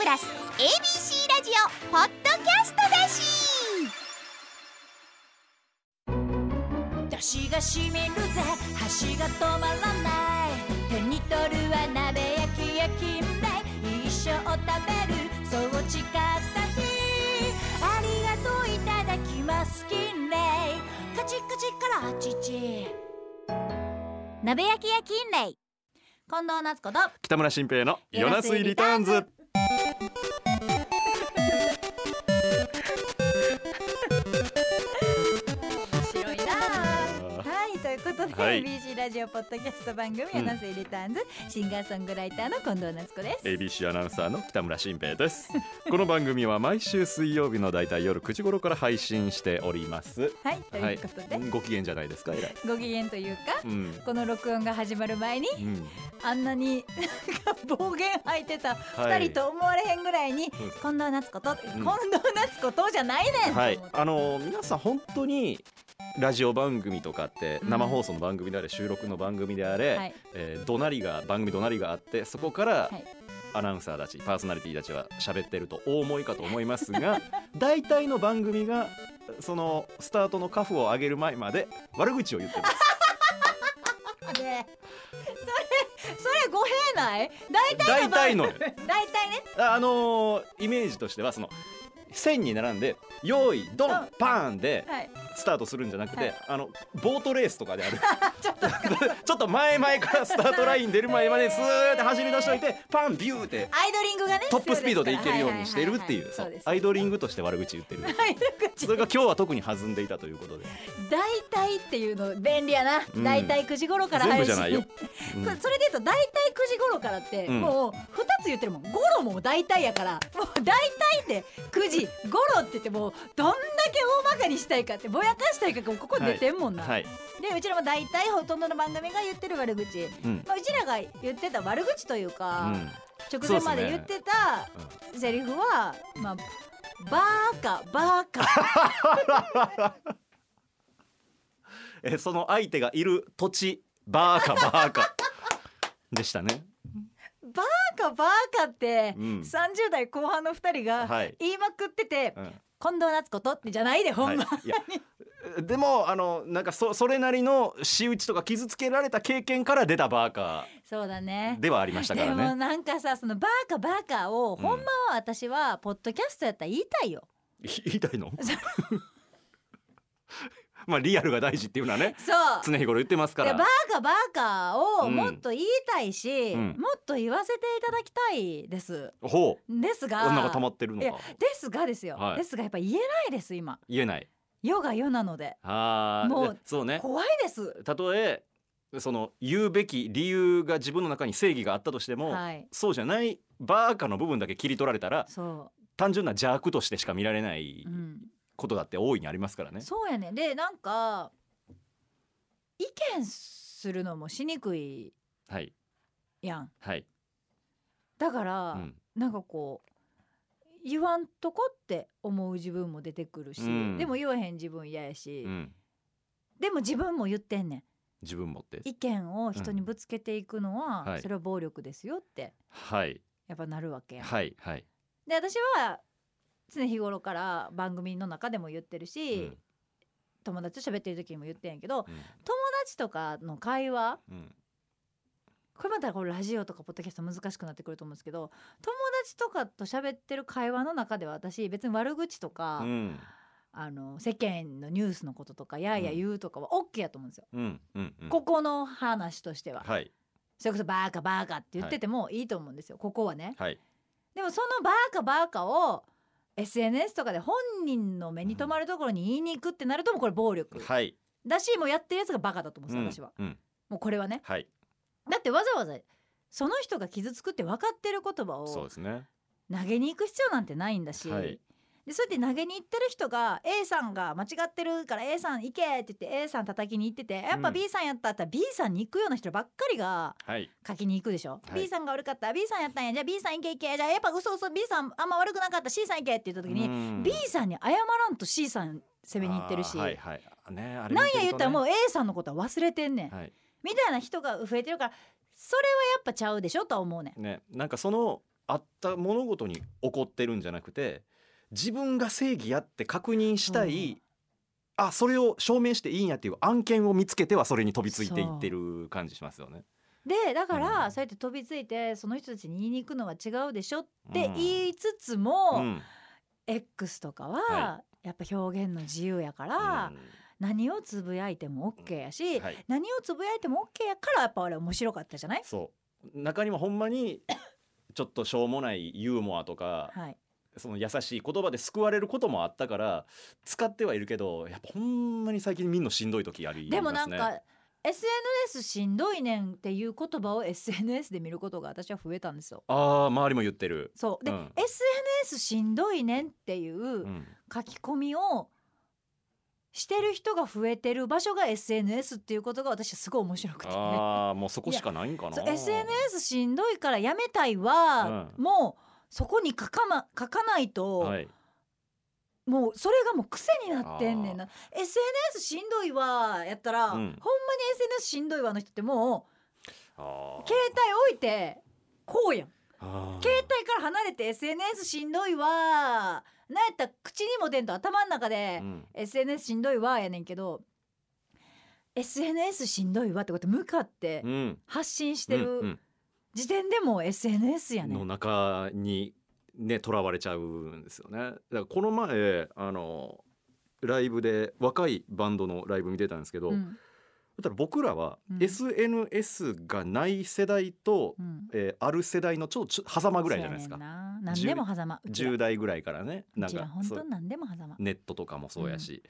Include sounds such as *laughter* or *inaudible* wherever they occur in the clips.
プラス ABC ラジオポッドキャストだし。出汁がしみるぜ。箸が止まらない。手に取るは鍋焼き焼きんで一生食べる。そう誓った日。ありがとういただきます金麗カチカチから父鍋焼きや金麗近藤夏子と北村新平のヨナスイリターンズ Thank you. ことで、はい。BC ラジオポッドキャスト番組「ん。ヤナスイリターンズ」シンガーソングライターの近藤夏子です。ABC アナウンサーの北村新平です。*laughs* この番組は毎週水曜日のだいたい夜9時頃から配信しております。はいということで、ご機嫌じゃないですかご機嫌というかうん。この録音が始まる前にうん。あんなに暴言吐いてたはい。二人と思われへんぐらいに、ん近藤夏子と、近藤夏子とじゃないねん、はい。あの皆さん本当にラジオ番組とかってうん。生放送の番組であれ収録の番組であれ、はい。えー怒鳴りが番組怒鳴りがあってそこからはい。アナウンサーたちパーソナリティたちは喋ってるとお思いかと思いますが *laughs* 大体の番組がそのスタートのカフを上げる前まで悪口を言ってます。でそれそれ語弊ない？大体の大体のよ。大体ね。ああのーイメージとしてはその線に並んで「用意ドうんンパーン!」ではい。スタートするんじゃなくて、はい。あのボートレースとかである。*laughs* ちょっと前々からスタートライン出る前までスーって走り出しといてパンビューってアイドリングがねトップスピードでいけるようにしてるっていうアイドリングとして悪口言ってる。それが今日は特に弾んでいたということで。大体っていうの便利やな、うん。大体9時頃から全部じゃないよ、*laughs* うん。それで言うと大体9時頃からって、うん。もう2つ言ってるもん。ゴロも大体やから。もう大体って9時ゴロって言ってもうどんだけ大バカにしたいかってぼやかしたいかここ出てんもんな、はい、でうちらも大体ほとんどの番組が言ってる悪口、うん。まあ、うちらが言ってた悪口といううか、ん。直前まで言ってたセリフは、まあバーカバーカ。*laughs* えその相手がいる土地バーカバーカ。でしたね、*laughs* バーカバーカって、うん。30代後半の2人がはい。言いまくってて、うん。近藤夏子とってじゃないでほんま、はい、でもあのなんかそそれなりの仕打ちとか傷つけられた経験から出たバーカそうだね。ではありましたかでもらね。なんかさそのバーカバーカを、うん。ほんまは私はポッドキャストやったら言いたいよ。い *laughs* 言いたいの？*laughs* まあリアルが大事っていうのはねそう。常日頃言ってますかでらバーカバーカをうんもっと言いたいし、うん。もっと言わせていただきたいです。ほですがう女が溜まってるのか。ですがですよ、はい。ですがやっぱ言えないです今。言えない。世が世なので。あ。ーもうでそうね。怖いです。たとえその言うべき理由が自分の中に正義があったとしても、はい。そうじゃないバーカの部分だけ切り取られたらそ単純な邪悪としてしか見られないう、うん、ことだって大いにありますからね。そうやね。でなんか意見するのもしにくいはいやん。はい、だから、うん。なんかこう言わんとこって思う自分も出てくるし、うん。でも言わへん自分嫌やし、うん、でも自分も言ってんね自分持って。ん意見を人にぶつけていくのは、はい。それは暴力ですよってはい。やっぱなるわけやん、はい。はい、で私は常日頃から番組の中でも言ってるし、うん。友達と喋ってる時にも言ってんやけどうん。友達とかの会話うん。これまたこれラジオとかポッドキャスト難しくなってくると思うんですけど友達とかと喋ってる会話の中では私別に悪口とか、うん。あの世間のニュースのこととかやや言うとかは OK やと思うんですよ、ここの話としては、はい。それこそバーカバーカって言っててもいいと思うんですよ。ここはね。はい。でもそのバーカバーカを SNS とかで本人の目に留まるところに言いに行くってなるともうこれ暴力はい。だしもうやってるやつがバカだと思うん。ですよ、私は。うん。うんもうこれはね。はいだってわざわざその人が傷つくって分かってる言葉をそうですね投げに行く必要なんてないんだし、はいでそうやって投げに行ってる人が A さんが間違ってるから A さん行けって言って A さん叩きに行っててやっぱうん。B さんやったったら B さんに行くような人ばっかりがはい。書きに行くでしょ、はい。B さんが悪かった B さんやったんや。じゃあ B さん行け行け。じゃあやっぱ嘘嘘 B さんあんま悪くなかった C さん行けって言った時に、うん。B さんに謝らんと C さん攻めに行ってるし、はいはい。なんや言ったらもうう A さんのことは忘れてんねん、はい。みたいな人が増えてるからそれはやっぱちゃうでしょとは思うねん。ねなんかそのあった物事に怒ってるんじゃなくて自分が正義やって確認したい、うん。あそれを証明していいんやっていう案件を見つけてはそれに飛びついていってる感じしますよね。でだから、うん。そうやって飛びついてその人たちに言いに行くのは違うでしょってうん。言いつつも、うん。X とかは、はやっぱ表現の自由やから、何をつぶやいても OK やし、うん。はい、何をつぶやいても OK やからやっぱあれ面白かったじゃない？そう。中にはほんまに *coughs* ちょっとしょうもないユーモアとかはいその優しい言葉で救われることもあったから使ってはいるけどやっぱほんまに最近みんなしんどい時ありますね。でもなんか SNS しんどいねんっていう言葉を SNS で見ることが私は増えたんですよ。ああ周りも言ってる。そうで、うん SNS しんどいねんっていううん書き込みをしてる人が増えてる場所が SNS っていうことが私はすごい面白くて、ああもうそこしかないんかな。SNS しんどいからやめたいは、もうそこに書か,、ま、書かないと、はい。もうそれがもう癖になってんねんな。SNS しんどいわやったら、うん。ほんまに SNS しんどいわの人ってもう携帯置いてこうやん。携帯から離れて SNS しんどいわ。なんやったら口にも出んと頭の中で、うん。SNS しんどいわやねんけど SNS しんどいわってこと向かってうん。発信してうんる時点でもう SNS やうんのね。ん。中にねとらわれちゃうんですよね。だからこの前あのライブで若いバンドのライブ見てたんですけど、うん。だから僕らはうん。SNS がない世代と、うん。えーある世代のちょちょ狭間ぐらいじゃないですか。何でも狭間。うちら10代ぐらいからねうちら本当何でも狭間。ネットとかもそうやし、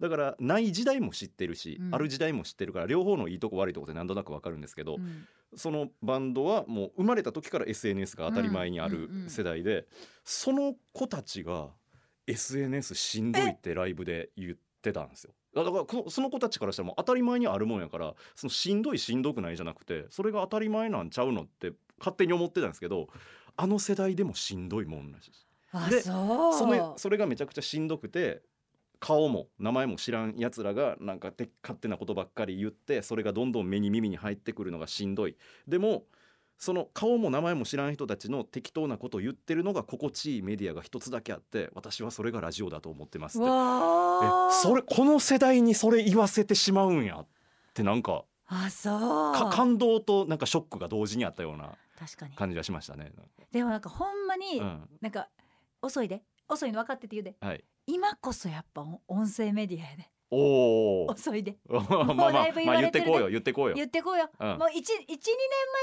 だからない時代も知ってるし、うん。ある時代も知ってるから両方のいいとこ悪いとこってなんとなくわかるんですけど、うん。そのバンドはもう生まれた時から SNS が当たり前にあるうんうんうん世代で、その子たちが SNS しんどいってライブで言ってたんですよ。だからこのその子たちからしたらもう当たり前にあるもんやからそのしんどいしんどくないじゃなくてそれが当たり前なんちゃうのって勝手に思ってたんですけどあの世代でもしんどいもんらしいでそれそれがめちゃくちゃしんどくて顔も名前も知らんやつらがなんかて勝手なことばっかり言ってそれがどんどん目に耳に入ってくるのがしんどい。でもその顔も名前も知らん人たちの適当なことを言ってるのが心地いいメディアが一つだけあって私はそれがラジオだと思ってますって。えそれこの世代にそれ言わせてしまうんやってなんかあそう。か感動となんかショックが同時にあったような確かに。感じがしましたね。でもなんかほんまに、うん。なんか遅いで遅いの分かってて言うで。はい、今こそやっぱ音音声メディアやで。おお遅いで。*laughs* まあまあまあだいぶ言まあわれるで言っててこうよ言ってこうよ。言ってこうよ、うん。もう12年前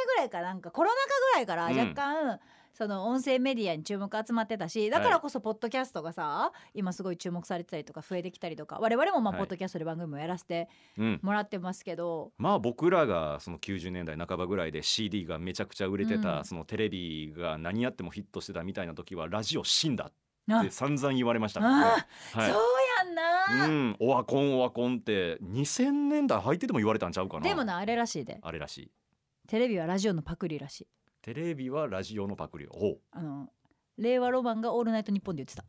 ぐらいからなんかコロナ禍ぐらいからうん。若干、その音声メディアに注目集まってたしだからこそポッドキャストがさ今すごい注目されてたりとか増えてきたりとか我々もまあはい。ポッドキャストで番組もやらせてうん、もらってますけど、まあ僕らがその90年代半ばぐらいで CD がめちゃくちゃ売れてた、うん。そのテレビが何やってもヒットしてたみたいな時はラジオ死んだあって散々言われました。からね。あはい。そうやんな、うん、オワコンオワコンって2000年代入ってても言われたんちゃうかな。でもなあれらしいで。あれらしい。テレビはラジオのパクリらしい。テレビはラジオのパクリ。をほう。あの令和ロマンが「オールナイトニッポン」で言ってた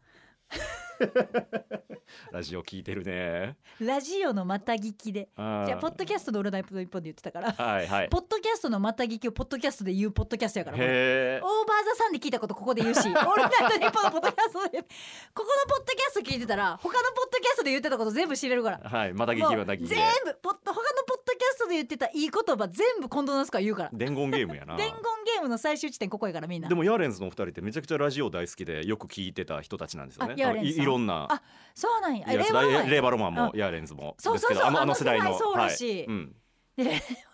*laughs* ラジオ聞いてるね。ラジオのまた聞きで。じゃあポッドキャストの「オールナイトニッポン」で言ってたから。はいはい。ポッドキャストのまた聞きをポッドキャストで言うポッドキャストやからオー。バーザさんで聞いたことここで言うしオールナイトニッポンのポッドキャストでここのポッドキャスト聞いてたら他のポッドキャストで言ってたこと全部知れるから。はいまた聞きまた聞きで全部ポッ他のポッドキャストで言ってたいい言葉全部近藤夏子が言うから。伝言ゲームやな。*laughs* 伝言ゲームの最終地点ここやからみんな。でもヤーレンズのお二人ってめちゃくちゃラジオ大好きでよく聞いてた人たちなんですよね。あヤーレンズろんなあそうなんや。レイバロマンもあヤーレンズもそうそうそう。ですけどあのあの世代の。そうらし。いはい。うん。で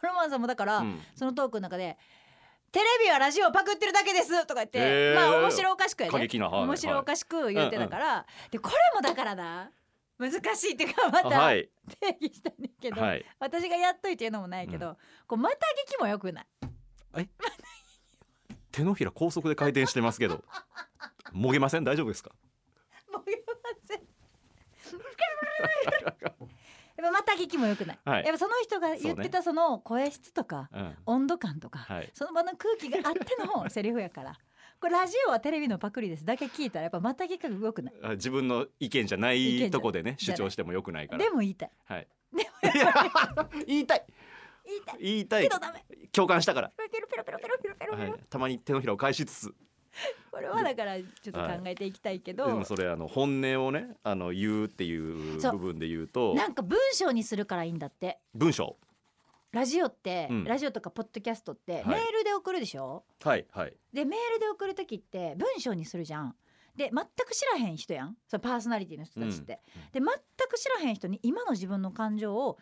ロマンさんもだから、うん。そのトークの中で「テレビはラジオをパクってるだけです」とか言って、まあ面白おかしくやね面白おかしく言ってたから、でこれもだからな難しいっていうかまたはい。定義したんだけど、はい。私がやっといて言うのもないけど、こうまた聞きもよくない？手のひら高速で回転してますけどもげません？大丈夫ですか？もう言いませんやっぱまた聞きもよくない、はい。やっぱその人が言ってたその声質とか、うん。温度感とか、はい。その場の空気があっての *laughs* セリフやから。これラジオはテレビのパクリです。だけ聞いたらやっぱまた聞きがよくない。あ自分の意見じゃないとこでね主張してもよくないから。でも言いたい。はい。でいや言いたい。言いたい。言いたい。けどダメ。共感したから、ペロペロペロペロペロペロペロ。はい、たまに手のひらを返しつつ *laughs* これはだからちょっと考えていきたいけど、でもそれあの本音をねあの言うっていう部分で言うと。*laughs* なんか文章にするからいいんだって。文章。ラジオって、うん。ラジオとかポッドキャストってはい。メールで送るでしょ、はいはい。でメールで送る時って文章にするじゃん。で全く知らへん人やん。そのパーソナリティの人たちって、で全く知らへん人に今の自分の感情を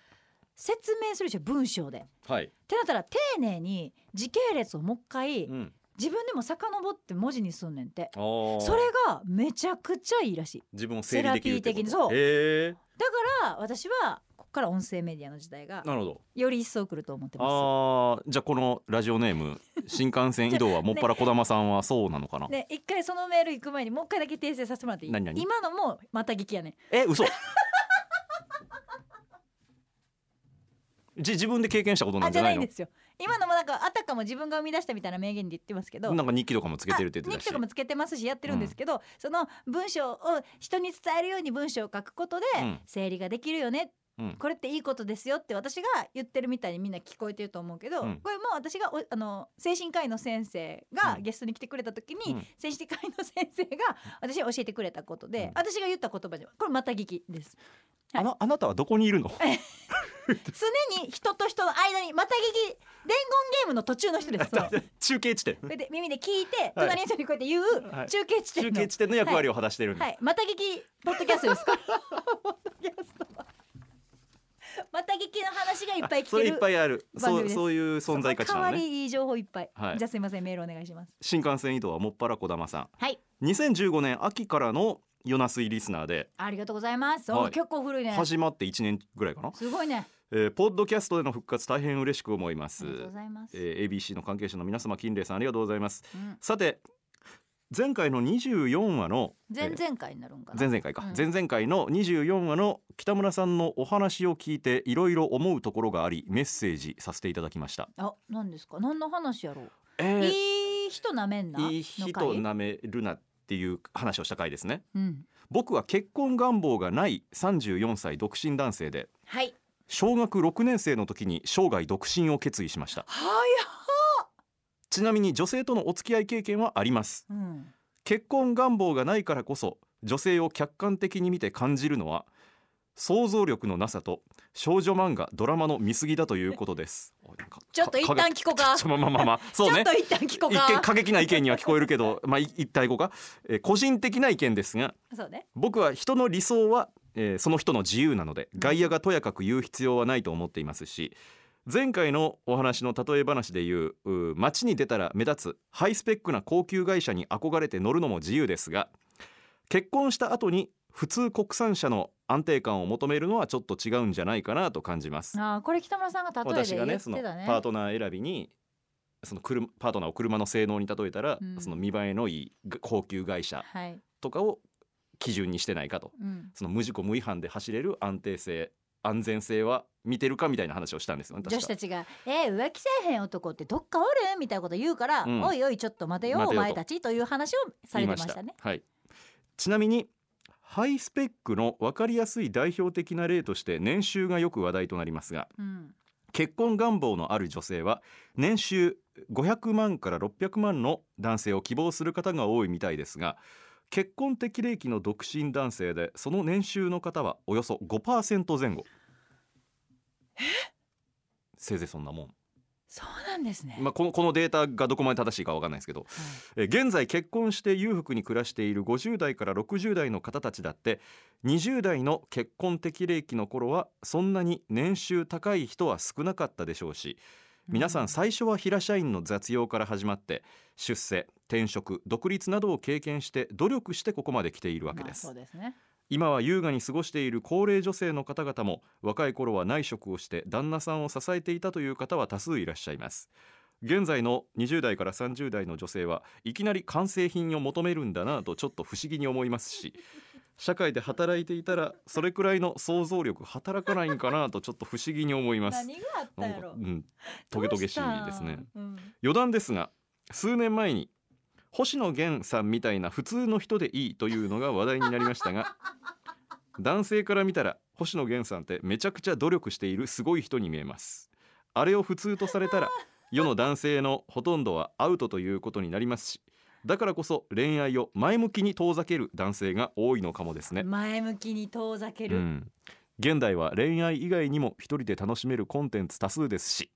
説明するでしょ文章で。っはい、てなったら丁寧に時系列をもう一回うん、自分でも遡って文字にすんねんってそれがめちゃくちゃいいらしい。自分を整理できるってことセラピー的にそう。だから私はここから音声メディアの時代がなるほど。より一層来ると思ってます。あー。じゃあこのラジオネーム新幹線移動はもっぱら児玉さんはそうなのかな、で *laughs* 一回そのメール行く前にもう一回だけ訂正させてもらっていい？何何？今のもまた聞きやねん。え嘘。*laughs* じ自分で経験したことなんじゃないの？ゃないんですよ今のもなんかあたかも自分が生み出したみたいな名言で言ってますけど。なんか日記とかもつけてるって言ってたし。あ日記とかもつけてますしやってるんですけど、その文章を人に伝えるように文章を書くことでうん。整理ができるよね、うん。これっていいことですよって私が言ってるみたいにみんな聞こえてると思うけど、うん。これも私がおあの精神科医の先生がうん。ゲストに来てくれた時に、うん。精神科医の先生が私に教えてくれたことで、うん。私が言った言葉でこれまた聞きです。はい。あなあなたはどこにいるの？*laughs* 常に人と人の間にまた聞き伝言ゲームの途中の人です。*laughs* 中継地点。で耳で聞いてはい。隣の人にこうやって言うはい。中継地点。の、中継地点の役割を果たしてるんだ、はい、また聞きポッドキャストですか。また聞きの話がいっぱい来てる。っぱいある。そうそういう存在価値なのね。りいい情報いっぱい。はい。じゃあすみませんメールお願いします。新幹線移動はもっぱら児玉さん。はい、2015年秋からのヨナスイリスナーで。ありがとうございます。はい。お結構古いね。始まって1年ぐらいかな、すごいね。えーポッドキャストでの復活大変嬉しく思いますありがとうございます。えー ABC の関係者の皆様金麗さんありがとうございますうん、さて前回の24話の前々回になるんかな？前々回か、うん前々回の24話の北村さんのお話を聞いていろいろ思うところがありメッセージさせていただきました、あ、何ですか？何の話やろう？えーいい人なめんな？いい人なめるなっていう話をした回ですねうん。僕は結婚願望がない34歳独身男性ではい。小学6年生の時に生涯独身を決意しましたはちなみに女性とのお付き合い経験はありますや。うん。結婚願望がないからこそ女性を客観的に見て感じるのは想像力のなさと少女漫画ドラマの見過ぎだということですちょっと一旦か聞こうか。まあまあまあまあ *laughs* そうねちょっと一旦聞こう一見か。過激な意見には聞こえるけどまあい一体語か、えー個人的な意見ですがね。僕は人の理想は、えーその人の自由なので外野がとやかく言う必要はないと思っていますし前回のお話の例え話でいうう街に出たら目立つハイスペックな高級会社に憧れて乗るのも自由ですが結婚した後に普通国産車の安定感を求めるのはちょっと違うんじゃないかなと感じます。ああ、これ北村さんが例えで私がねその。パートナー選びにその車パートナーを車の性能に例えたら、うんその見栄えのいい高級会社はい。とかを基準にしてないかと。うん。その無事故無違反で走れる安定性安全性は見てるかみたいな話をしたんですよ女子たちが「えー、浮気せえへん男ってどっかおる?」みたいなこと言うから「うんおいおいちょっと待てよお前たち」という話をされてましたね。はい、ちなみにハイスペックの分かりやすい代表的な例として年収がよく話題となりますがうん、結婚願望のある女性は年収500万から600万の男性を希望する方が多いみたいですが結婚適齢期の独身男性でその年収の方はおよそ5%前後。せいぜいそんなもん、そうなんですね。まあ、このこのデータがどこまで正しいかわかんないですけどえー現在結婚して裕福に暮らしている50代から60代の方たちだって20代の結婚適齢期の頃はそんなに年収高い人は少なかったでしょうし皆さん最初は平社員の雑用から始まって出世転職独立などを経験して努力してここまで来ているわけですまあですね。今は優雅に過ごしている高齢女性の方々も若い頃は内職をして旦那さんを支えていたという方は多数いらっしゃいます現在の20代から30代の女性はいきなり完成品を求めるんだなとちょっと不思議に思いますし社会で働いていたらそれくらいの想像力働かないんかなとちょっと不思議に思います何があったやろ？かうんトゲトゲしいですね。うん余談ですが数年前に星野源さんみたいな普通の人でいいというのが話題になりましたが *laughs* 男性から見たら星野源さんってめちゃくちゃ努力しているすごい人に見えますあれを普通とされたら世の男性のほとんどはアウトということになりますしだからこそ恋愛を前向きに遠ざける男性が多いのかもですね、前向きに遠ざける、うん、現代は恋愛以外にも一人で楽しめるコンテンツ多数ですし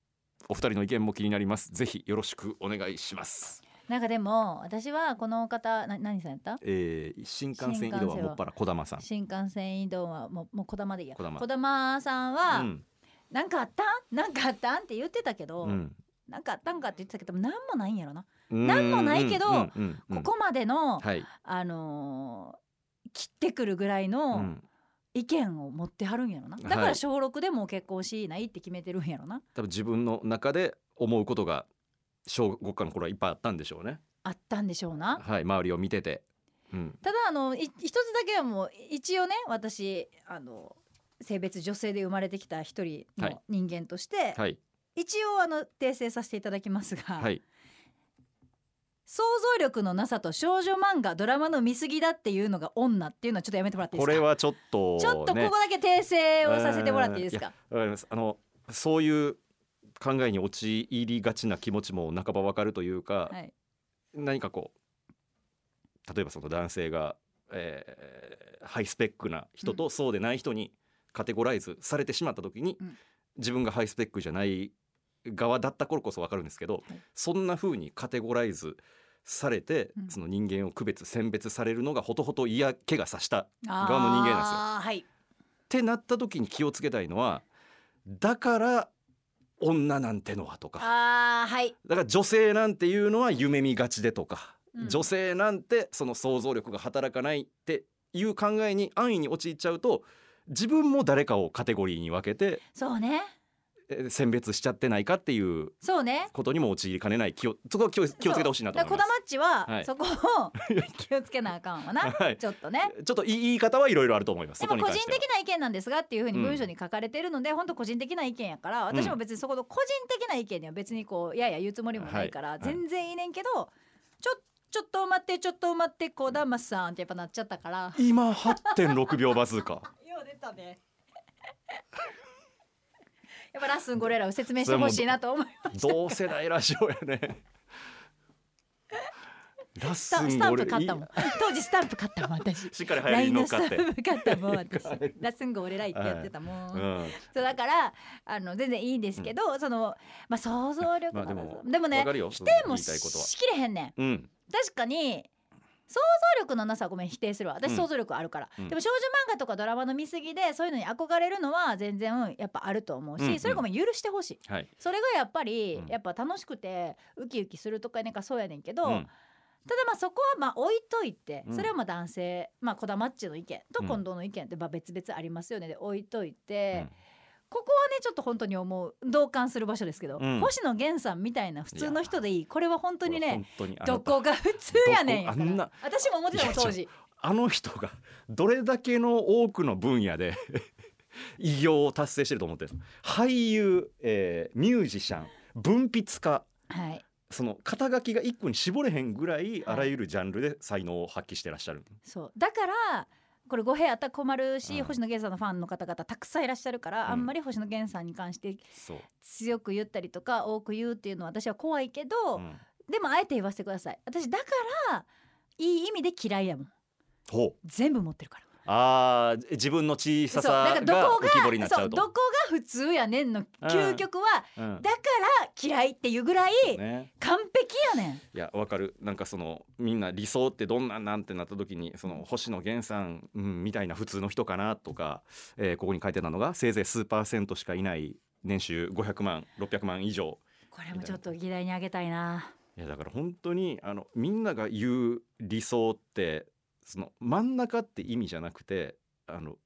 お二人の意見も気になります。ぜひよろしくお願いします、なんかでも私はこの方な何さんやった？えー、新幹線移動はもっぱら児玉さん。新幹線移動はもうもう小玉でいいや。児玉小玉さんは、うん。なんかあった？んなんかあった？んって言ってたけど、うん。なんかあったんかって言ってたけどなんもないんやろな、うんなんもないけどここまでの、はい、あのー切ってくるぐらいうのん、意見を持ってはるんやろな、だかはいら小6でも結婚しないって決めてるんやろな。多分自分の中で思うことが小学校の頃はいっぱいあったんでしょうね。あったんでしょうな。はい周りを見てて、うん、ただあのい一つだけはもう一応ね私あの性別女性で生まれてきた一人のはい。人間として、はい。一応あの訂正させていただきますが、はい想像力のなさと少女漫画ドラマの見過ぎだっていうのが女っていうのはちょっとやめてもらっていいですか？これはちょっと、ね、ちょっとここだけ訂正をさせてもらっていいですか？わかりますあのそういう考えに陥りがちな気持ちも半ばわかるというか、はい。何かこう例えばその男性が、えーハイスペックな人とそうでない人にカテゴライズされてしまった時に、うん。自分がハイスペックじゃない側だった頃こそわかるんですけど、はい。そんな風にカテゴライズされて、うん。その人間を区別選別されるのがほとほと嫌気がさした側の人間なんですよ。はい。ってなった時に気をつけたいのはだから女なんてのはとか。あーはい。だから女性なんていうのは夢見がちでとか、うん。女性なんてその想像力が働かないっていう考えに安易に陥っちゃうと自分も誰かをカテゴリーに分けてそうね。えー選別しちゃってないかっていうそうね。ことにも陥りかねない気をそこは気を気をつけてほしいなと思います。コダマッチは、はい。そこを *laughs* 気をつけなあかんわな、はい。ちょっとね。ちょっと言い言い方はいろいろあると思います。でも個人的な意見なんですがっていうふうに文章に書かれてるので、本当個人的な意見やから私も別にそこの個人的な意見には別にこういやいや言うつもりもないから、はい。全然いいねんけどちょちょっと待ってちょっと待ってこだまさんってやっぱなっちゃったから。今8.6秒バズーカ。*laughs* よう出たねやっぱラッスンゴレラを説明してほしいなと思い同世代ラジオやね。ラッスタスタンプ買ったもん。当時スタンプ買ったもん私。しっかり流行りに乗っかってスタンプ買ったもん。私ラッスンゴレラってやってたもん、うん、そうだからあの全然いいんですけど、そのまあ想像力なまあでもでもね否定もしきれへんねん。うん。確かに想像力のなさはごめん否定するわ。私うん。想像力あるから、うん。でも少女漫画とかドラマの見過ぎでそういうのに憧れるのは全然やっぱあると思うし、うん。うんそれごめん許してほしい。はい。それがやっぱり、うん。やっぱ楽しくてウキウキするとかなんかそうやねんけど、うん。ただまあそこはまあ置いといて、うん。それはまあ男性まあ小田マッチの意見とうん。近藤の意見ってまあ別々ありますよね。で置いといて、うんここはねちょっと本当に思う同感する場所ですけど、うん。星野源さんみたいな普通の人でいい。これは本当にねどた。こが普通やねんあんな私も思ってたもん当時。あの人がどれだけの多くの分野で *laughs* 偉業を達成してると思ってる俳優、えーミュージシャン文筆家。はい。その肩書きが一個に絞れへんぐらい。あらゆるジャンルで才能を発揮してらっしゃる、そう。だからこれ語弊あったら困るし、うん。星野源さんのファンの方々たくさんいらっしゃるから、うん。あんまり星野源さんに関して強く言ったりとか多く言うっていうのは私は怖いけど、うん。でもあえて言わせてください。私だからいい意味で嫌いやもん。全部持ってるからあー自分の小ささが浮き彫りになっちゃうと。そうどこが普通やねんの究極は、うん。だから嫌いっていうぐらいね、完璧やねん。いやわかる。なんかそのみんな理想ってどんなんなんてなった時にその星野源さん、うん、みたいな普通の人かなとか、えーここに書いてたのがせいぜい数パーセントしかいない年収500万600万以上。これもちょっと議題にあげたいな。いやだから本当にあのみんなが言う理想ってその真ん中って意味じゃなくてあの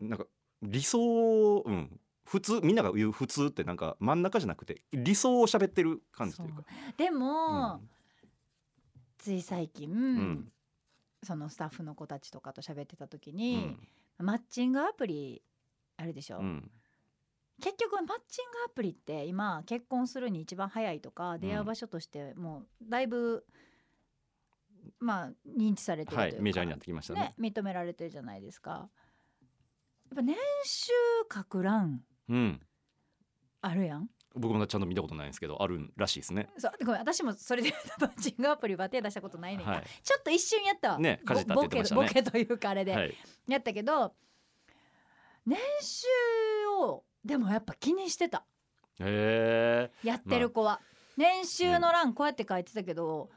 なんか理想うん普通みんなが言う普通ってなんか真ん中じゃなくて理想を喋ってる感じというか。でも、つい最近、ん。そのスタッフの子たちとかと喋ってた時うに、ん。マッチングアプリあるでしょ、うん。結局マッチングアプリって今結婚するに一番早いとか出会う場所としてもうだいぶ、まあ認知されてるというか、はいメジャーになってきましたね。ね認められてるじゃないですか。やっぱ年収かく乱うん。あるやん。僕もちゃんと見たことないんですけどあるらしいですね。そうごめん私もそれでマッチングアプリは手出したことないねん。が、はい。ちょっと一瞬やったわ、ねかじったってボボケ言ってましたね。ボケというかあれで、はい。やったけど年収をでもやっぱ気にしてた。へえやってる子は、年収の欄こうやって書いてたけど、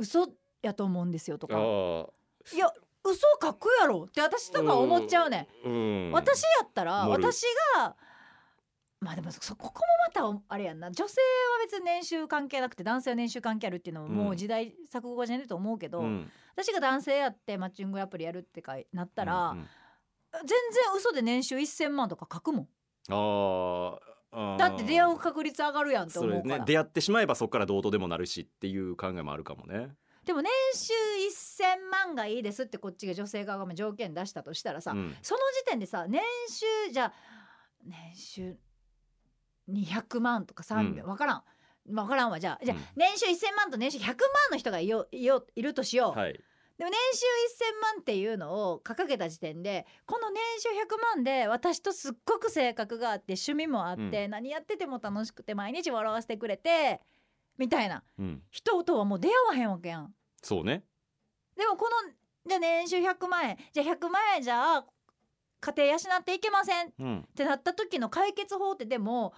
嘘やと思うんですよとか。いや嘘書くやろ。って私とか思っちゃうね。ん、うん。私やったら私がまあでもそここもまたあれやんな。女性は別に年収関係なくて男性は年収関係あるっていうのももう時代錯誤じゃねえと思うけど、うん。私が男性やってマッチングアプリやるってかなったら、うんうん。全然嘘で年収1,000万とか書くもん。あだって出会う確率上がるやんとそ思うから、れね。出会ってしまえばそこからどうとでもなるしっていう考えもあるかもね。でも年収1,000万がいいですってこっちが女性側が条件出したとしたらさ、うん。その時点でさ年収じゃあ年収200万とか300、うん。分からん。分からんわ。じゃあじゃあ、うん。年収1,000万と年収100万の人がいよいよいるとしよう、はいでも年収1,000万っていうのを掲げた時点でこの年収100万で私とすっごく性格があって趣味もあって、う何やってても楽しくて毎日笑わせてくれてみたいな。うん。人とはもう出会わへんわけやん。そうね。でもこのじゃあ年収100万円。じゃあ100万円じゃあ家庭養っていけません。っうん。てなった時の解決法ってでも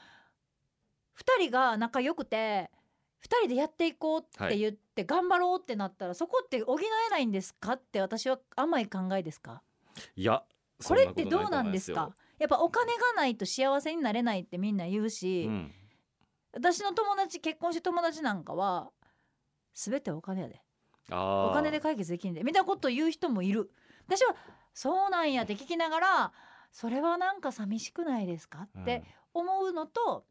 2人が仲良くて2人でやっていこうって言って頑張ろうってなったら、そこって補えないんですかって私は甘い考えですか？いやこれってどうなんですそかやっぱお金がないと幸せになれないってみんな言うし、ん。なことないと思いますよ私の友達結婚して友達なんかは全てお金やで。お金で解決できんでみたいなこと言う人もいる。私はそうなんやって聞きながらそれはなんか寂しくないですか？って思うのと、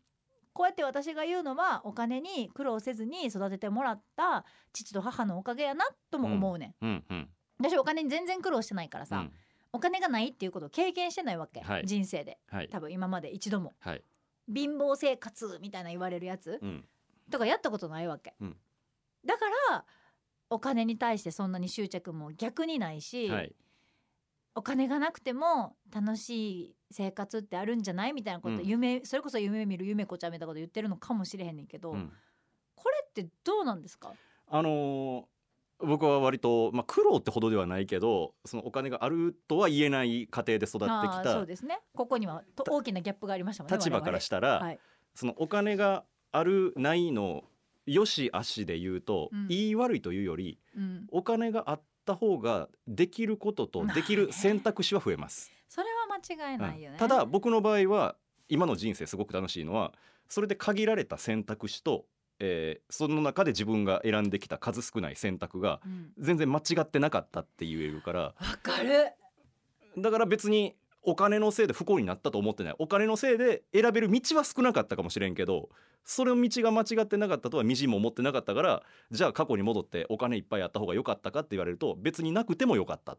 こうやって私が言うのはお金に苦労せずに育ててもらった父と母のおかげやなとも思うねん、うんうんうん。私お金に全然苦労してないからさ、うん。お金がないっていうことを経験してないわけ、はい。人生で。はい。多分今まで一度も。はい。貧乏生活みたいな言われるやつうん。とかやったことないわけ、うん。だからお金に対してそんなに執着も逆にないし、はいお金がなくても楽しい生活ってあるんじゃない？みたいなこと、うん。夢それこそ夢見る夢子ちゃんみたいなこと言ってるのかもしれへんねんけど、うん。これってどうなんですか？あのー僕は割と、まあ、苦労ってほどではないけどそのお金があるとは言えない家庭で育ってきあーそたうですね。ここにはと大きなギャップがありましたもんね立場からしたら、はい、そのお金があるないのよし悪しで言うと、うん。言い悪いというよりうん、お金があった方ができることとできる選択肢は増えます。それは間違いないよね、うん。ただ僕の場合は今の人生すごく楽しいのはそれで限られた選択肢と、えーその中で自分が選んできた数少ない選択がうん。全然間違ってなかったって言えるから。わかる。だから別にお金のせいで不幸になったと思ってない。お金のせいで選べる道は少なかったかもしれんけどそれの道が間違ってなかったとはみじんも思ってなかったからじゃあ過去に戻ってお金いっぱいあった方が良かったかって言われると別になくても良かった。っ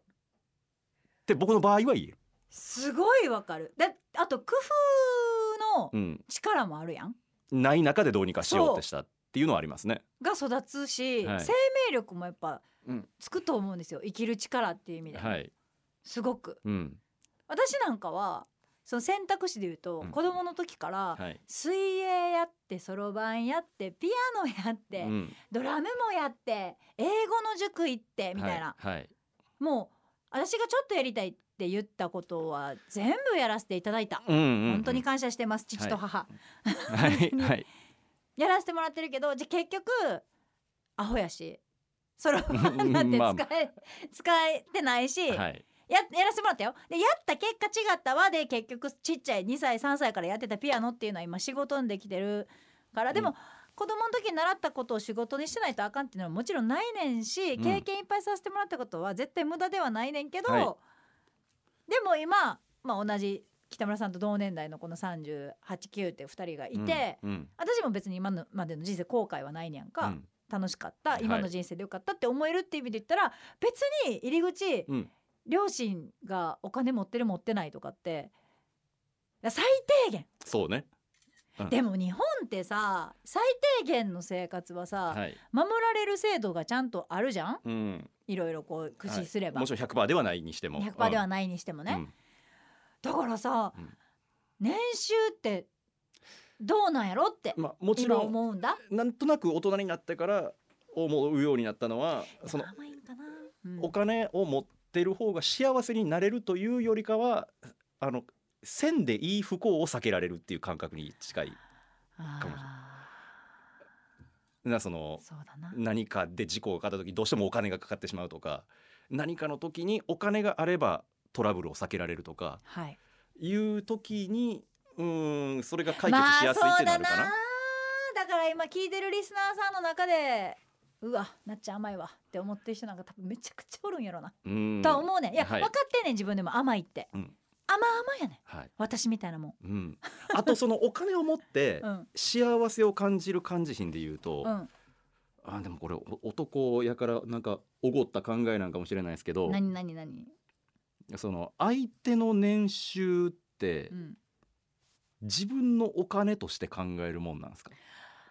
て僕の場合は言える。すごいわかる。であと工夫のうん、力もあるやん。ない中でどうにかしようってしたっていうのはありますね。が育つし、はい。生命力もやっぱうん。つくと思うんですよ。生きる力っていう意味で、はい、すごく。うん私なんかはその選択肢で言うと、うん。子供の時からはい。水泳やってそろばんやってピアノやって、うん。ドラムもやって英語の塾行ってみたいな、はい。はい。もう私がちょっとやりたいって言ったことは全部やらせていただいた、うんうんうん本当に感謝してます父と母、*laughs* やらせてもらってるけどじゃあ結局アホやし。そろばん。なんて使え、まあ使えてないし、はいややらせてもらったよ。でやった結果違ったわ。で結局ちっちゃい2歳3歳からやってたピアノっていうのは今仕事にできてるから。でも、うん。子供の時に習ったことを仕事にしてないとあかんっていうのはもちろんないねんし、うん。経験いっぱいさせてもらったことは絶対無駄ではないねんけど、はい。でも今、まあ、同じ北村さんと同年代のこの389って2人がいて、うんうん。私も別に今のまでの人生後悔はないねやんか、うん。楽しかった。い。今の人生でよかったって思えるっていう意味で言ったら別に入り口、うん両親がお金持ってる持ってないとかって最低限。そうね。うん。でも日本ってさ最低限の生活はさ、はい。守られる制度がちゃんとあるじゃん？うん。いろいろこう駆使すれば、もちろん100%ではないにしても。100%ではないにしてもね、うん。だからさ、うん。年収ってどうなんやろってまあもち今ろん思うんだ。なんとなく大人になってから思うようになったのはそのお金を持ってる方が幸せになれるというよりかはあのせんでいい不幸を避けられるっていう感覚に近いあかもしれなそのー。そうだな。何かで事故がかかった時どうしてもお金がかかってしまうとか何かの時にお金があればトラブルを避けられるとかはい。いう時にうーんそれが解決しやすいってなるかな。まあだから今聞いてるリスナーさんの中でうわなっちゃん甘いわって思ってる人なんか多分めちゃくちゃおるんやろな、とは思うね。んいや、はい。分かってんねん自分でも。甘いって、うん。甘々やねん。はい。私みたいなもん。うん、あとそのお金を持って *laughs* うん。幸せを感じる感じ品で言うと、うん。あでもこれお男やからなんかおごった考えなんかもしれないですけど何何何？その相手の年収ってうん。自分のお金として考えるもんなんですか？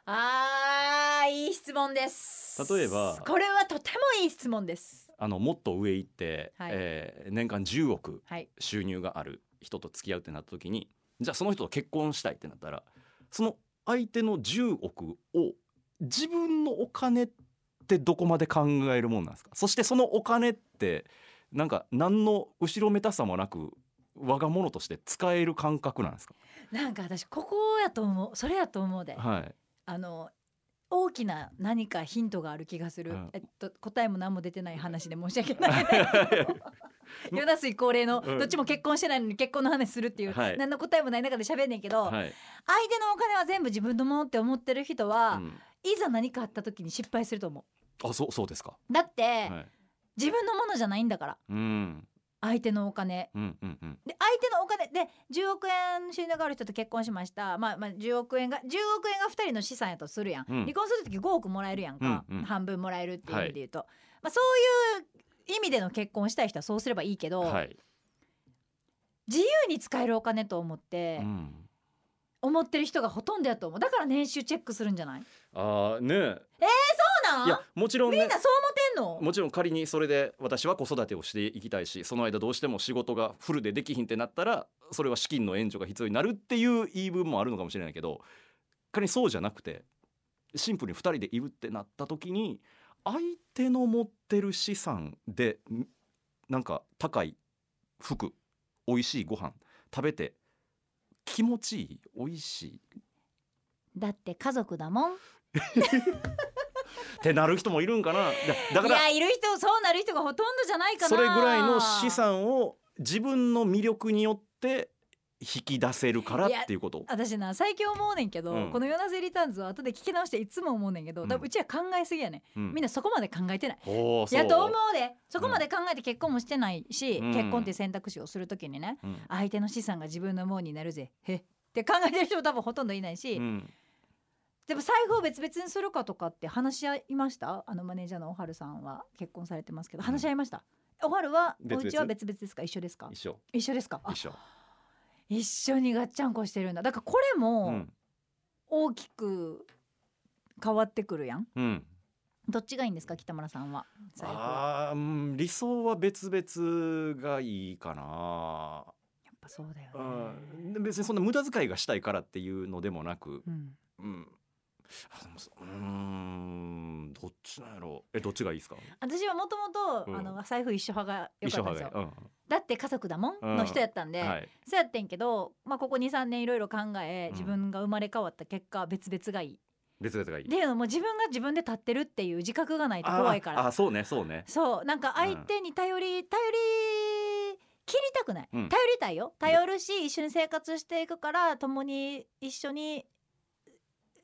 あーいい質問です。例えばこれはとてもいい質問です。あのもっと上行って、はい。えー年間10億はい。収入がある人と付き合うってなった時にじゃあその人と結婚したいってなったらその相手の10億を自分のお金ってどこまで考えるもんなんですか？そしてそのお金ってなんか何の後ろめたさもなく我が物として使える感覚なんですか？なんか私ここやと思うそれやと思うで。はいあの大きな何かヒントがある気がする、うん。えっと答えも何も出てない話で申し訳ない。ヨナスイ恒例のうんどっちも結婚してないのに結婚の話するっていう、はい何の答えもない中で喋んねんけど、はい、相手のお金は全部自分のものって思ってる人は、うんいざ何かあった時に失敗すると思あそうそうですかうだって、はい自分のものじゃないんだからうん相手のお金。うんうんうん。で相手のお金。で10億円収入がある人と結婚しました、まあ、まあ10億円が10億円が2人の資産やとするやん、うん。離婚する時5億もらえるやんか、うんうん。半分もらえるっていう意味で言うと、まあ、そういう意味での結婚したい人はそうすればいいけど、はい、自由に使えるお金と思って、うん、思ってる人がほとんどやと思う。だから年収チェックするんじゃない？あーね。そうなん？いやもちろんね。みんなそう思ってんの？もちろん仮にそれで私は子育てをしていきたいしその間どうしても仕事がフルでできひんってなったらそれは資金の援助が必要になるっていう言い分もあるのかもしれないけど仮にそうじゃなくてシンプルに2人でいるってなった時に相手の持ってる資産でんなんか高い服美味しいご飯食べて気持ちいい美味しい。だって家族だもん *laughs* ってなる人もいるんかな。だだからいやいる人そうなる人がほとんどじゃないかな。それぐらいの資産を自分の魅力によって引き出せるからっていうこと。私な最近思うねんけど、うん。この「ヨナゼリターンズ」を後で聞き直していつも思うねんけど、うん。多分うちは考えすぎやねん、うん。みんなそこまで考えてない。やと思うで。そこまで考えて結婚もしてないし、うん。結婚っていう選択肢をするときにねうん。相手の資産が自分のものになるぜ。へ。って考えてる人も多分ほとんどいないし、うんでも財布を別々にするかとかって話し合いました？あのマネージャーのおはるさんは。結婚されてますけど。話し合いました、おはるはお家は別々ですか？一緒。ですか一緒一緒ですか？あ一緒。一緒にガッチャンコしてるんだ。だからこれうもん。大きく変わってくるやん？うん。どっちがいいんですか？北村さんは。財布はあ理想は別々がいいかな。やっぱそうだようねん。別にそんな無駄遣いがしたいからっていうのでもなく。うん。うんうーんどっちなんやろ。えどっちがいいですか？私はもともとうん。あの財布一緒派が良かったんですよ。だって家族だもんうんの人やったんで、そうやってんけど、まあ、ここ23年いろいろ考えうん。自分が生まれ変わった結果別々がいい、別々がいい。っていうのも自分が自分で立ってるっていう自覚がないと怖いから。あそうねそうね。そうなんか相手に頼り、頼り切りたくない、うん。頼りたいよ。頼るし一緒に生活していくから共に一緒に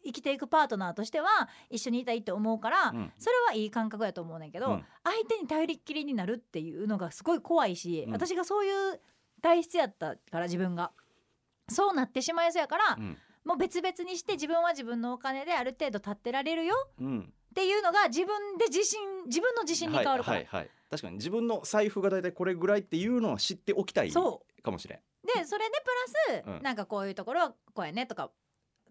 生きていくパートナーとしては一緒にいたいって思うから、うん。それはいい感覚やと思うねんけど、うん。相手に頼りっきりになるっていうのがすごい怖いし、うん。私がそういう体質やったから自分が。そうなってしまいそうやから、うん。もう別々にして自分は自分のお金である程度立ってられるようん。っていうのが自分で自信自分の自信に変わるから、はいはいはい。確かに自分の財布が大体これぐらいっていうのは知っておきたいかそもしれん。うでそれでプラス、うん。なんかこういうところはこうやねとか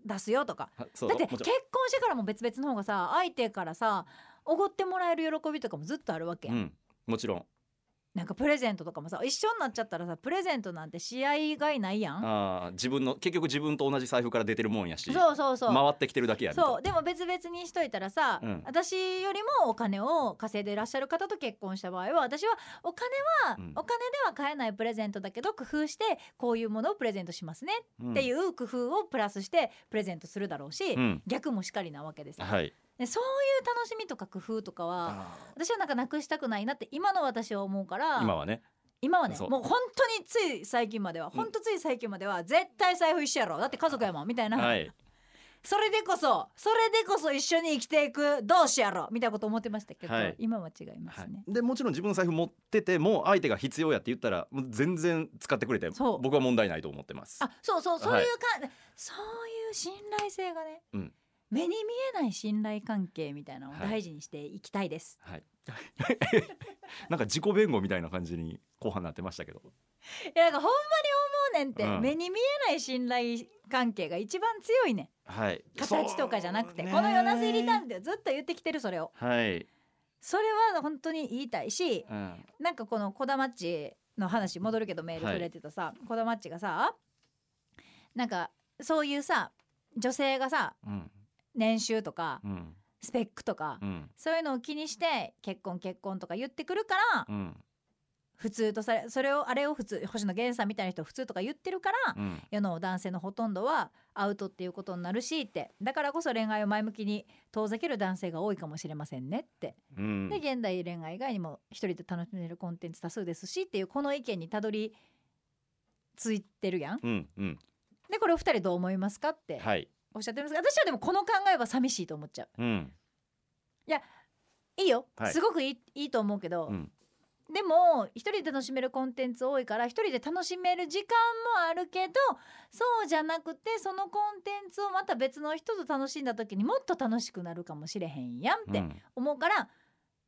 出すよとか。だって結婚してからも別々の方がさ相手からさおごってもらえる喜びとかもずっとあるわけやん、うん。もちろんなんかプレゼントとかもさ一緒になっちゃったらさプレゼントなんて試合がいないやん。あー自分の結局自分と同じ財布から出てるもんやしそうそうそう。回ってきてるだけやそう。でも別々にしといたらさ、うん。私よりもお金を稼いでいらっしゃる方と結婚した場合は私はお金は、うん。お金では買えないプレゼントだけど工夫してこういうものをプレゼントしますねうんっていう工夫をプラスしてプレゼントするだろうし、うん。逆もしかりなわけですよ、はいでそういう楽しみとか工夫とかは私はなんかなくしたくないなって今の私は思うから今はね。今はねもう本当につい最近までは本当つい最近までは絶対財布一緒やろ。だって家族やもんみたいな、はい。それでこそそれでこそ一緒に生きていく同志やろ。みたいなこと思ってましたけど、はい。今は違いますはい。ね、でもちろん自分の財布持ってても相手が必要やって言ったらもう全然使ってくれて僕は問題ないと思ってます。あそうそうそうはいいうか、そういう信頼性がね、うん目に見えない信頼関係みたいなのをはい。大事にしていきたいです、はい。*laughs* なんか自己弁護みたいな感じに後半なってましたけど。いやなんかほんまに思うねんって、うん。目に見えない信頼関係が一番強いねん。はい。形とかじゃなくて、このヨナス入りなんてずっと言ってきてるそれを。はい、それは本当に言いたいしうん、なんかこのこだまっちの話戻るけどメールくれてたさ、こだまっちがさなんかそういうさ女性がさうん年収とかうん。スペックとか、うん。そういうのを気にして結婚結婚とか言ってくるからうん。普通とされそれをあれを普通星野源さんみたいな人普通とか言ってるから、うん。世の男性のほとんどはアウトっていうことになるしってだからこそ恋愛を前向きに遠ざける男性が多いかもしれませんねって、うん。で現代恋愛以外にも一人で楽しめるコンテンツ多数ですしっていうこの意見にたどりついてるやん。うんうん。でこれお二人どう思いますかって。はいおっしゃってますが私はでもこの考えは寂しいと思っちゃう。うん。いいよ、はい。すごくいいいいと思うけど、うん。でも一人で楽しめるコンテンツ多いから一人で楽しめる時間もあるけどそうじゃなくてそのコンテンツをまた別の人と楽しんだ時にもっと楽しくなるかもしれへんやんってうん。思うから、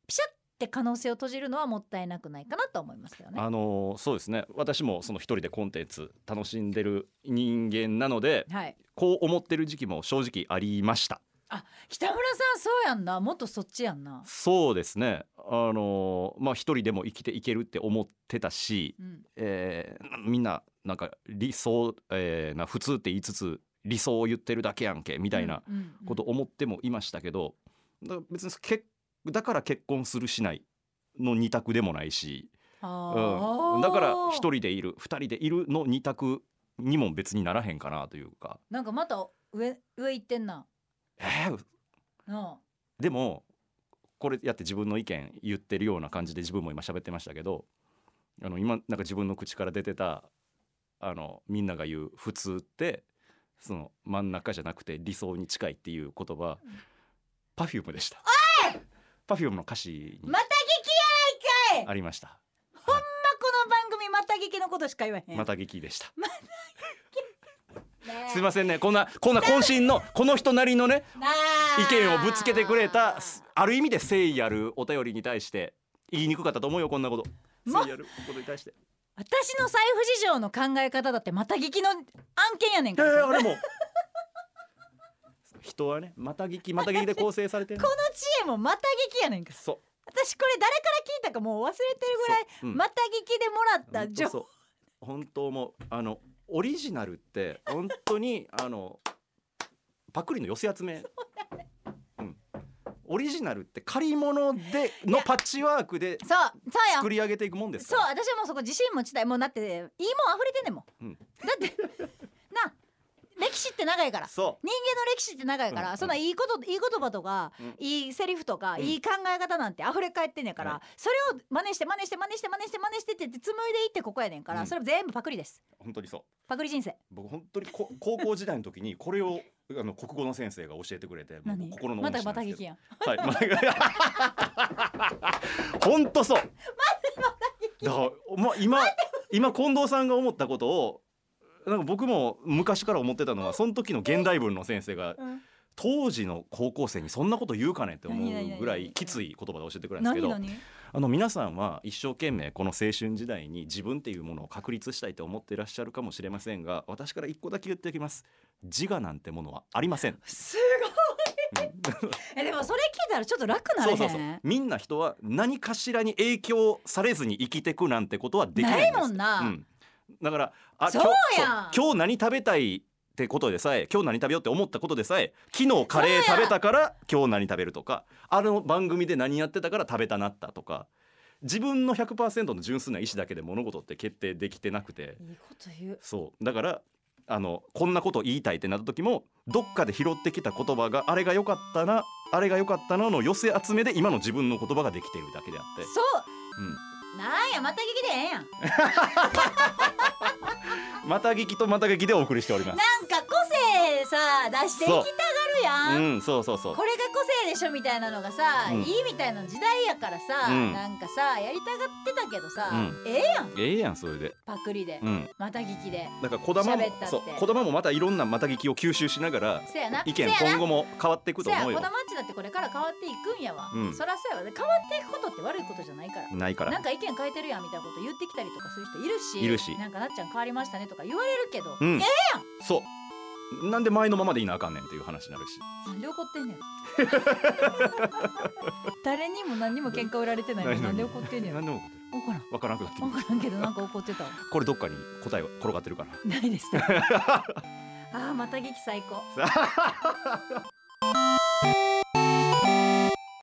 ピシャって可能性を閉じるのはもったいなくないかなと思いますけどね。あのーそうですね。私もその一人でコンテンツ楽しんでる人間なのではい、こう思ってる時期も正直ありました。北村さんそうやんな。もっとそっちやんな。そうですね。あのーまあ一人でも生きていけるって思ってたし、うん。えーみんななんか理想、えーな普通って言いつつ理想を言ってるだけやんけみたいなこと思ってもいましたけど、別にけだから結婚するしないの二択でもないし、うん、だから一人でいる二人でいるの二択にも別にならへんかなというか、なんかまた上上行ってんな。えー？なでもこれやって自分の意見言ってるような感じで自分も今喋ってましたけどあの今なんか自分の口から出てたあのみんなが言う普通ってその真ん中じゃなくて理想に近いっていう言葉、うん。Perfume でした。Perfume の歌詞にまた聞きやないかい。ありました。この番組また聞きのことしか言わへん。また劇でした。*laughs* すいませんね。こんなこんな渾身のこの人なりのね意見をぶつけてくれたある意味で誠意あるお便りに対して言いにくかったと思うよこんなこと。も誠意あることに対して。私の財布事情の考え方だってまた聞きの案件やねんえから、ー、あれも人はねまた聞きまた聞きで構成されてるこの知恵もまた聞きやねんから。そ私これ誰から聞いたかもう忘れてるぐらい、う、うん。また聞きでもらっほた情報。う。本当もうあのオリジナルって本当にあのパクリの寄せ集め、うん、オリジナルって借り物でのパッチワークで作り上げていくもんですそう私はもうそこ自信持ちたい。もうだっていいもん溢れてんねんもん、うん。だってな歴史って長いから。そ人間の歴史って長いから、うんそんないいこといい言葉とか、うん。いいセリフとか、うん。いい考え方なんて溢れ返ってんねんから、はい。それを真似して真似して真似して真似して真似してって言って紡いでいってここやねんから、うん。それ全部パクリです。う本当にそう。パクリ人生。僕本当にこ高校時代の時にこれをあの国語の先生が教えてくれてもう何？心のまたまた聞きやん。はい、まあ、*laughs* 本当そう。*laughs* だから、まあ、今、今近藤さんが思ったことを。なんか僕も昔から思ってたのはその時の現代文の先生がうん。当時の高校生にそんなこと言うかねって思うぐらいきつい言葉で教えてくれるんですけどあの皆さんは一生懸命この青春時代に自分っていうものを確立したいと思っていらっしゃるかもしれませんが私から一個だけ言っておきます。自我なんてものはありません。す *laughs* えでもそれ聞いたらちょっと楽なそうそうそう。みんな人は何かしらに影響されずに生きてくなんてことはできないんです。ないもんな。うん、だからあそう今やん。今日何食べたいってことでさえ今日何食べようって思ったことでさえ昨日カレー食べたから今日何食べるとかあの番組で何やってたから食べたなったとか自分の100%の純粋な意思だけで物事って決定できてなくていいこと言う。そう。だからあのこんなこと言いたいってなった時もどっかで拾ってきた言葉があれが良かったなあれが良かったなの寄せ集めで今の自分の言葉ができているだけであって、そう。うん、なんやまた聞きでええやん *laughs* また聞きとまた聞きでお送りしております。なんかさ出していきたがるやん、う。ん、そうそうそう。こ。れが個性でしょみたいなのがさ、うん。いいみたいな時代やからさ、うん。なんかさやりたがってたけどさ、うん。ええやん。ええやんそれで。パクリで、うん。また聞きでだからも喋ったって。そう小玉もまたいろんなまた聞きを吸収しながらせやな。意見せやな。今後も変わっていくとせや思うよ。子供っちだってこれから変わっていくんやわ、うん。そらそうやわで変わっていくことって悪いことじゃないから。ないから。なんか意見変えてるやんみたいなこと言ってきたりとかする人いるしいるし。なんかなっちゃん変わりましたねとか言われるけど、うん。えそうなんで前のままでいなあかんねんっていう話になるし。なんで怒ってんねん。誰にも何にも喧嘩売られてないのになんで怒ってんねん。何でも怒らん。分からなくなってくる怒らんけどなんか怒ってたわ。これどっかに答えが転がってるから。ないです。*laughs* あーまた劇最高 *laughs* *laughs*